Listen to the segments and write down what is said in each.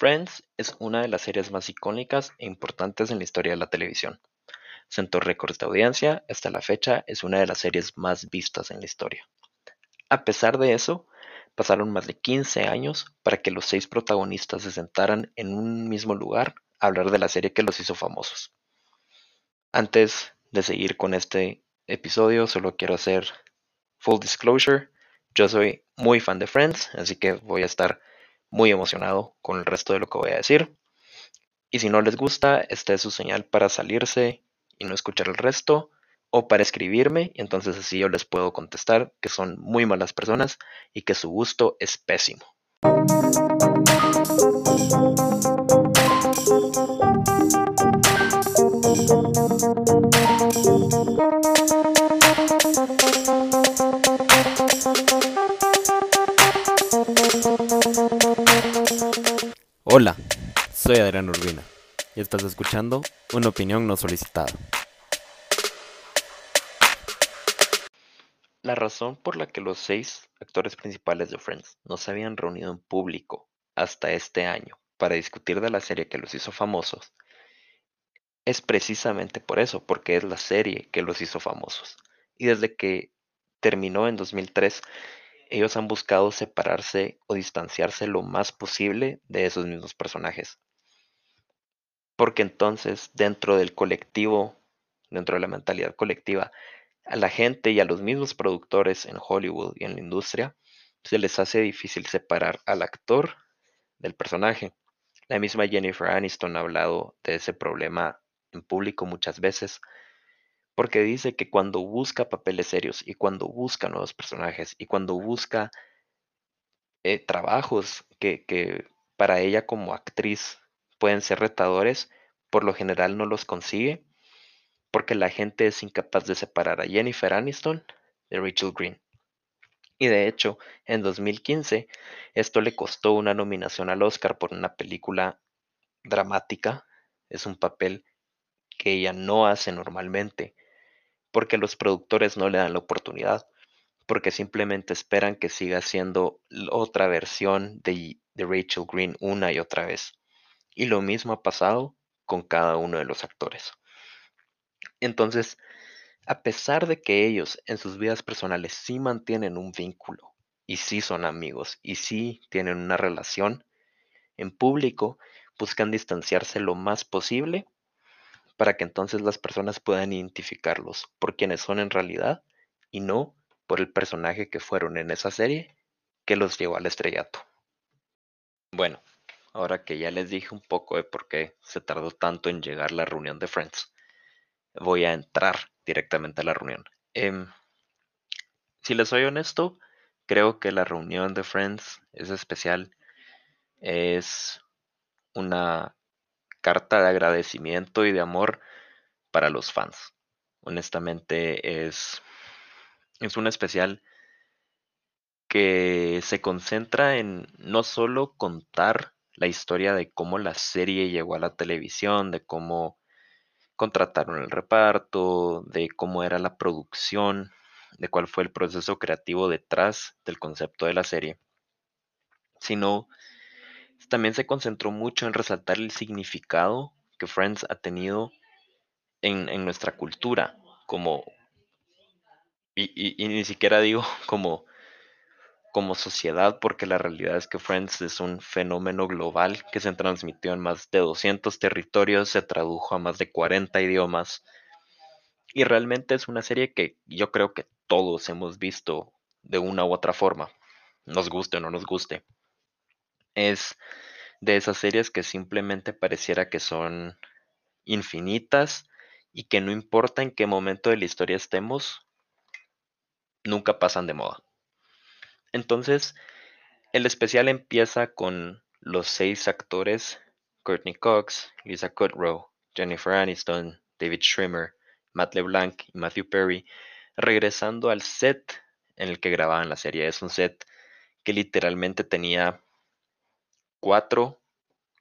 Friends es una de las series más icónicas e importantes en la historia de la televisión. Sentó récords de audiencia, hasta la fecha es una de las series más vistas en la historia. A pesar de eso, pasaron más de 15 años para que los seis protagonistas se sentaran en un mismo lugar a hablar de la serie que los hizo famosos. Antes de seguir con este episodio, solo quiero hacer full disclosure. Yo soy muy fan de Friends, así que voy a estar muy emocionado con el resto de lo que voy a decir. Y si no les gusta, esta es su señal para salirse y no escuchar el resto, o para escribirme, y entonces así yo les puedo contestar que son muy malas personas y que su gusto es pésimo. Hola, soy Adrián Urbina y estás escuchando una opinión no solicitada. La razón por la que los seis actores principales de Friends no se habían reunido en público hasta este año para discutir de la serie que los hizo famosos es precisamente por eso, porque es la serie que los hizo famosos. Y desde que terminó en 2003, ellos han buscado separarse o distanciarse lo más posible de esos mismos personajes. Porque entonces, dentro del colectivo, dentro de la mentalidad colectiva, a la gente y a los mismos productores en Hollywood y en la industria, se les hace difícil separar al actor del personaje. La misma Jennifer Aniston ha hablado de ese problema en público muchas veces, porque dice que cuando busca papeles serios y cuando busca nuevos personajes y cuando busca eh, trabajos que, que para ella como actriz pueden ser retadores, por lo general no los consigue porque la gente es incapaz de separar a Jennifer Aniston de Rachel Green. Y de hecho, en 2015, esto le costó una nominación al Oscar por una película dramática. Es un papel que ella no hace normalmente, porque los productores no le dan la oportunidad, porque simplemente esperan que siga siendo otra versión de, Rachel Green una y otra vez. Y lo mismo ha pasado con cada uno de los actores. Entonces, a pesar de que ellos en sus vidas personales sí mantienen un vínculo y sí son amigos y sí tienen una relación, en público buscan distanciarse lo más posible para que entonces las personas puedan identificarlos por quienes son en realidad y no por el personaje que fueron en esa serie que los llevó al estrellato. Bueno, ahora que ya les dije un poco de por qué se tardó tanto en llegar la reunión de Friends, voy a entrar directamente a la reunión. Em, si les soy honesto, creo que la reunión de Friends es especial. Es una carta de agradecimiento y de amor para los fans. Honestamente es, es un especial que se concentra en no solo contar la historia de cómo la serie llegó a la televisión, de cómo contrataron el reparto, de cómo era la producción, de cuál fue el proceso creativo detrás del concepto de la serie, sino también se concentró mucho en resaltar el significado que Friends ha tenido en, nuestra cultura, como, y, y, ni siquiera digo como como sociedad, porque la realidad es que Friends es un fenómeno global que se transmitió en más de 200 territorios, se tradujo a más de 40 idiomas y realmente es una serie que yo creo que todos hemos visto de una u otra forma, nos guste o no nos guste. Es de esas series que simplemente pareciera que son infinitas y que no importa en qué momento de la historia estemos, nunca pasan de moda. Entonces, el especial empieza con los seis actores, Courtney Cox, Lisa Kudrow, Jennifer Aniston, David Schwimmer, Matt LeBlanc y Matthew Perry, regresando al set en el que grababan la serie. Es un set que literalmente tenía cuatro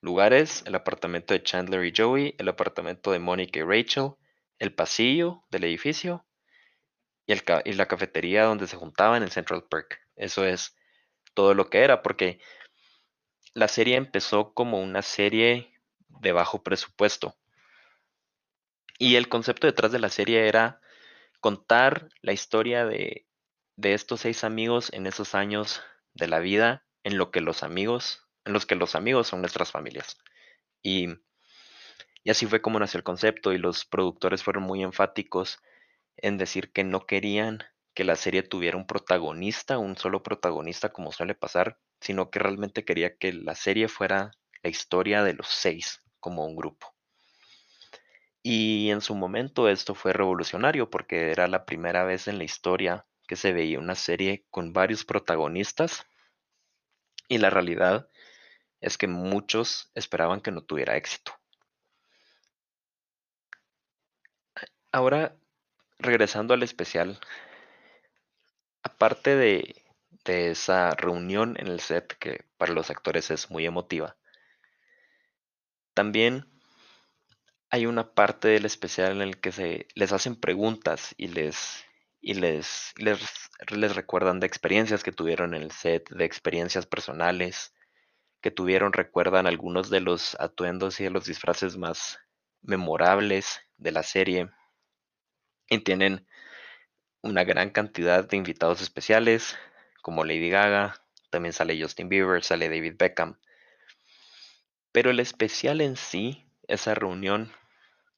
lugares, el apartamento de Chandler y Joey, el apartamento de Monica y Rachel, el pasillo del edificio y, y la cafetería donde se juntaban en Central Park. Eso es todo lo que era, porque la serie empezó como una serie de bajo presupuesto. Y el concepto detrás de la serie era contar la historia de, de estos seis amigos en esos años de la vida en lo que los amigos, en los que los amigos son nuestras familias. Y, así fue como nació el concepto y los productores fueron muy enfáticos en decir que no querían que la serie tuviera un protagonista, un solo protagonista como suele pasar, sino que realmente quería que la serie fuera la historia de los seis como un grupo. Y en su momento esto fue revolucionario porque era la primera vez en la historia que se veía una serie con varios protagonistas y la realidad es que muchos esperaban que no tuviera éxito. Ahora, regresando al especial, aparte de, de esa reunión en el set que para los actores es muy emotiva, también hay una parte del especial en el que se les hacen preguntas y les y les, les, les recuerdan de experiencias que tuvieron en el set, de experiencias personales que tuvieron, recuerdan algunos de los atuendos y de los disfraces más memorables de la serie y tienen una gran cantidad de invitados especiales como Lady Gaga, también sale Justin Bieber, sale David Beckham. Pero el especial en sí, esa reunión,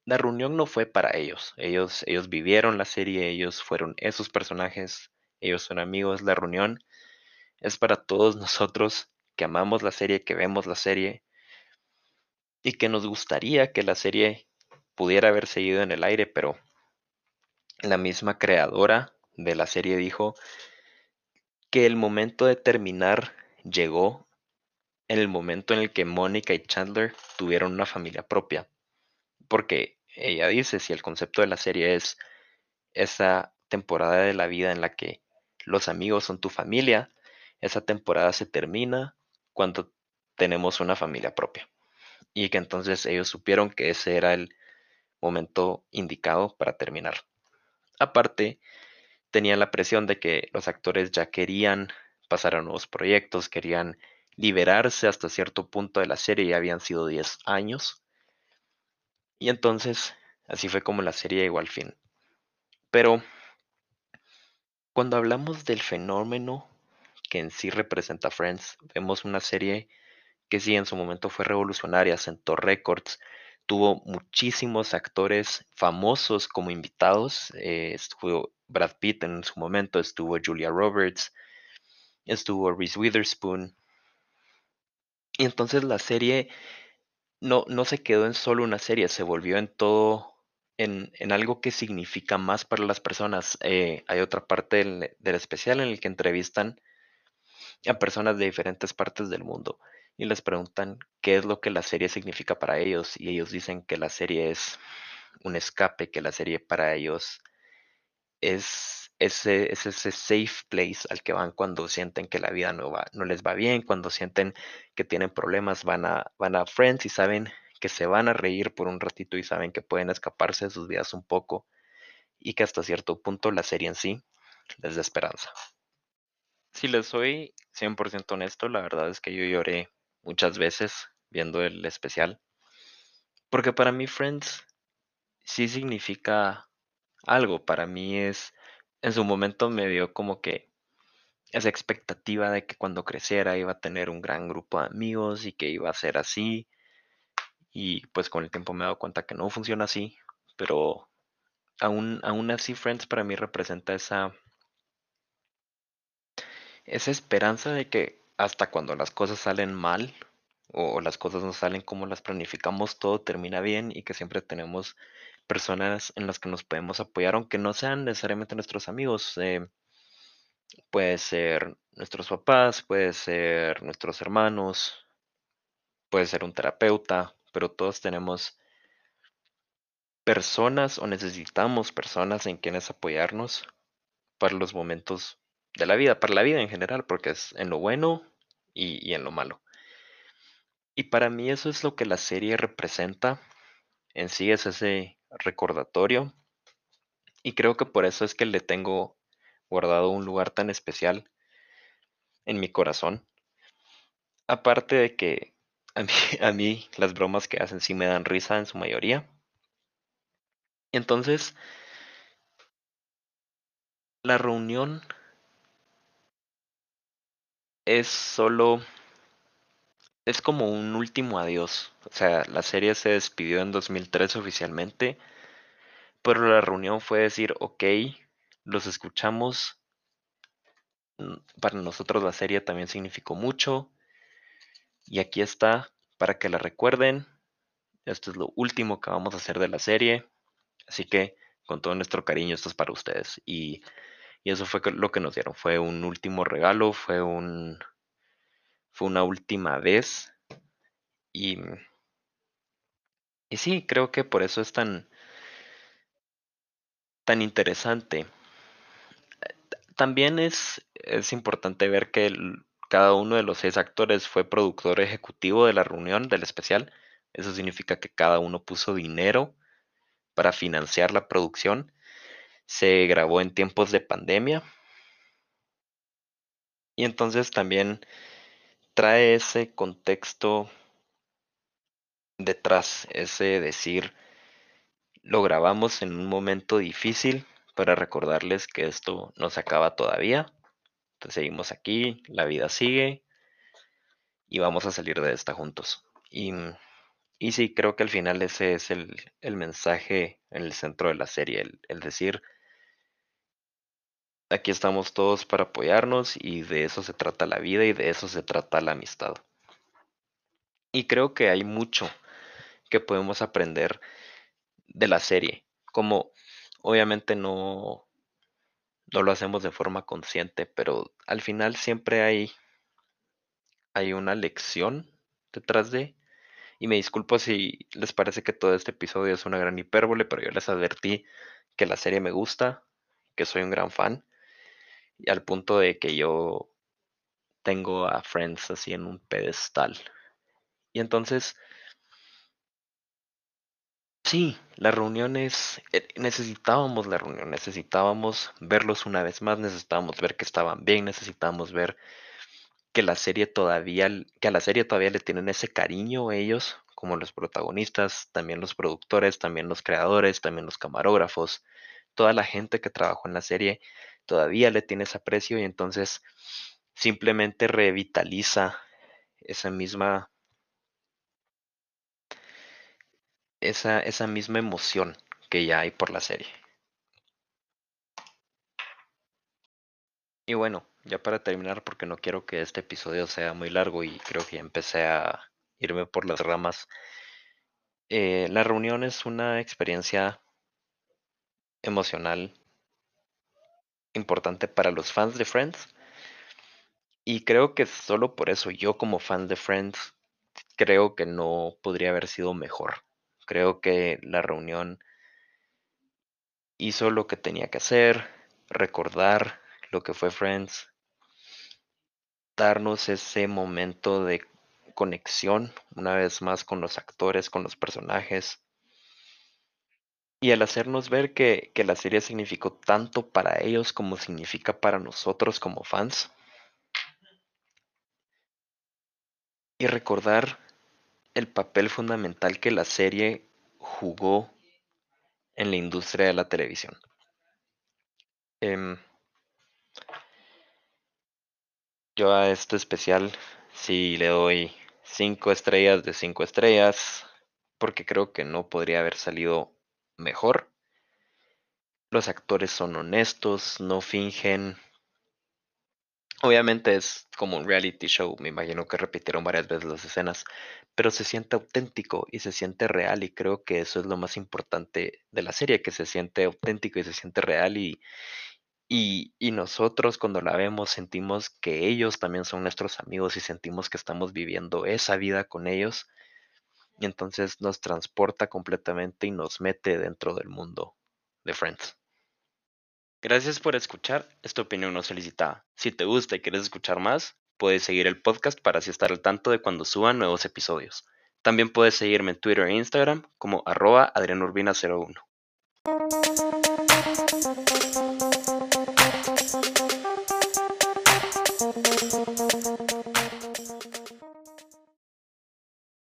la reunión no fue para ellos. Ellos, ellos vivieron la serie, ellos fueron esos personajes, ellos son amigos. La reunión es para todos nosotros que amamos la serie, que vemos la serie y que nos gustaría que la serie pudiera haber seguido en el aire, pero la misma creadora de la serie dijo que el momento de terminar llegó en el momento en el que Mónica y Chandler tuvieron una familia propia. Porque ella dice, si el concepto de la serie es esa temporada de la vida en la que los amigos son tu familia, esa temporada se termina cuando tenemos una familia propia. Y que entonces ellos supieron que ese era el momento indicado para terminar. Aparte, tenían la presión de que los actores ya querían pasar a nuevos proyectos, querían liberarse hasta cierto punto de la serie, ya habían sido 10 años. Y entonces, así fue como la serie llegó al fin. Pero, cuando hablamos del fenómeno que en sí representa Friends, vemos una serie que sí en su momento fue revolucionaria, sentó récords, tuvo muchísimos actores famosos como invitados, eh, estuvo Brad Pitt en su momento, estuvo Julia Roberts, estuvo Reese Witherspoon, y entonces la serie no, no se quedó en solo una serie, se volvió en todo, en, en algo que significa más para las personas. Eh, hay otra parte del, del especial en el que entrevistan a personas de diferentes partes del mundo y les preguntan qué es lo que la serie significa para ellos y ellos dicen que la serie es un escape, que la serie para ellos es ese, es ese safe place al que van cuando sienten que la vida no, va, no les va bien, cuando sienten que tienen problemas, van a, van a Friends y saben que se van a reír por un ratito y saben que pueden escaparse de sus vidas un poco y que hasta cierto punto la serie en sí les da esperanza. Si les soy 100% honesto, la verdad es que yo lloré muchas veces viendo el especial. Porque para mí Friends sí significa algo. Para mí es en su momento me dio como que esa expectativa de que cuando creciera iba a tener un gran grupo de amigos y que iba a ser así. Y pues con el tiempo me he dado cuenta que no funciona así, pero aún, aún así Friends para mí representa esa, esa esperanza de que hasta cuando las cosas salen mal o las cosas no salen como las planificamos, todo termina bien y que siempre tenemos personas en las que nos podemos apoyar, aunque no sean necesariamente nuestros amigos. Eh, puede ser nuestros papás, puede ser nuestros hermanos, puede ser un terapeuta, pero todos tenemos personas o necesitamos personas en quienes apoyarnos para los momentos de la vida, para la vida en general, porque es en lo bueno y, y en lo malo. Y para mí eso es lo que la serie representa. En sí es ese recordatorio y creo que por eso es que le tengo guardado un lugar tan especial en mi corazón. aparte de que a mí, a mí las bromas que hacen sí me dan risa en su mayoría. Entonces, la reunión es solo... Es como un último adiós. O sea, la serie se despidió en 2003 oficialmente, pero la reunión fue decir, ok, los escuchamos. Para nosotros la serie también significó mucho. Y aquí está para que la recuerden. Esto es lo último que vamos a hacer de la serie. Así que con todo nuestro cariño esto es para ustedes. Y, eso fue lo que nos dieron. Fue un último regalo, fue un... Fue una última vez. Y... Y sí, creo que por eso es tan... tan interesante. También es, es importante ver que cada uno de los seis actores fue productor ejecutivo de la reunión del especial. Eso significa que cada uno puso dinero para financiar la producción. Se grabó en tiempos de pandemia. Y entonces también trae ese contexto detrás, ese decir, lo grabamos en un momento difícil para recordarles que esto no se acaba todavía. Entonces seguimos aquí, la vida sigue y vamos a salir de esta juntos. Y y sí, creo que al final ese es el, mensaje en el centro de la serie, el, decir, aquí estamos todos para apoyarnos y de eso se trata la vida y de eso se trata la amistad. Y creo que hay mucho que podemos aprender de la serie, como obviamente no, no lo hacemos de forma consciente, pero al final siempre hay, hay una lección detrás de, y me disculpo si les parece que todo este episodio es una gran hipérbole, pero yo les advertí que la serie me gusta, que soy un gran fan, al punto de que yo tengo a Friends así en un pedestal. Y entonces, sí, las reuniones, eh, necesitábamos la reunión, necesitábamos verlos una vez más, necesitábamos ver que estaban bien, necesitábamos ver que la serie todavía, que a la serie todavía le tienen ese cariño ellos, como los protagonistas, también los productores, también los creadores, también los camarógrafos, toda la gente que trabajó en la serie todavía le tiene ese aprecio y entonces simplemente revitaliza esa misma esa, esa misma emoción que ya hay por la serie. Y bueno, ya para terminar, porque no quiero que este episodio sea muy largo y creo que ya empecé a irme por las ramas. Eh, la reunión es una experiencia emocional importante para los fans de Friends. Y creo que solo por eso yo como fan de Friends creo que no podría haber sido mejor. Creo que la reunión hizo lo que tenía que hacer, recordar lo que fue Friends, darnos ese momento de conexión una vez más con los actores, con los personajes. Y al hacernos ver que, que la serie significó tanto para ellos como significa para nosotros como fans. Y recordar el papel fundamental que la serie jugó en la industria de la televisión. Em, yo a este especial sí le doy 5 estrellas de 5 estrellas, porque creo que no podría haber salido mejor. Los actores son honestos, no fingen. Obviamente es como un reality show, me imagino que repitieron varias veces las escenas, pero se siente auténtico y se siente real y creo que eso es lo más importante de la serie, que se siente auténtico y se siente real y, y, nosotros cuando la vemos sentimos que ellos también son nuestros amigos y sentimos que estamos viviendo esa vida con ellos. Y entonces nos transporta completamente y nos mete dentro del mundo de Friends. Gracias por escuchar esta opinión no solicitada. Si te gusta y quieres escuchar más, puedes seguir el podcast para así estar al tanto de cuando suban nuevos episodios. También puedes seguirme en Twitter e Instagram como arroba adrianurbina01.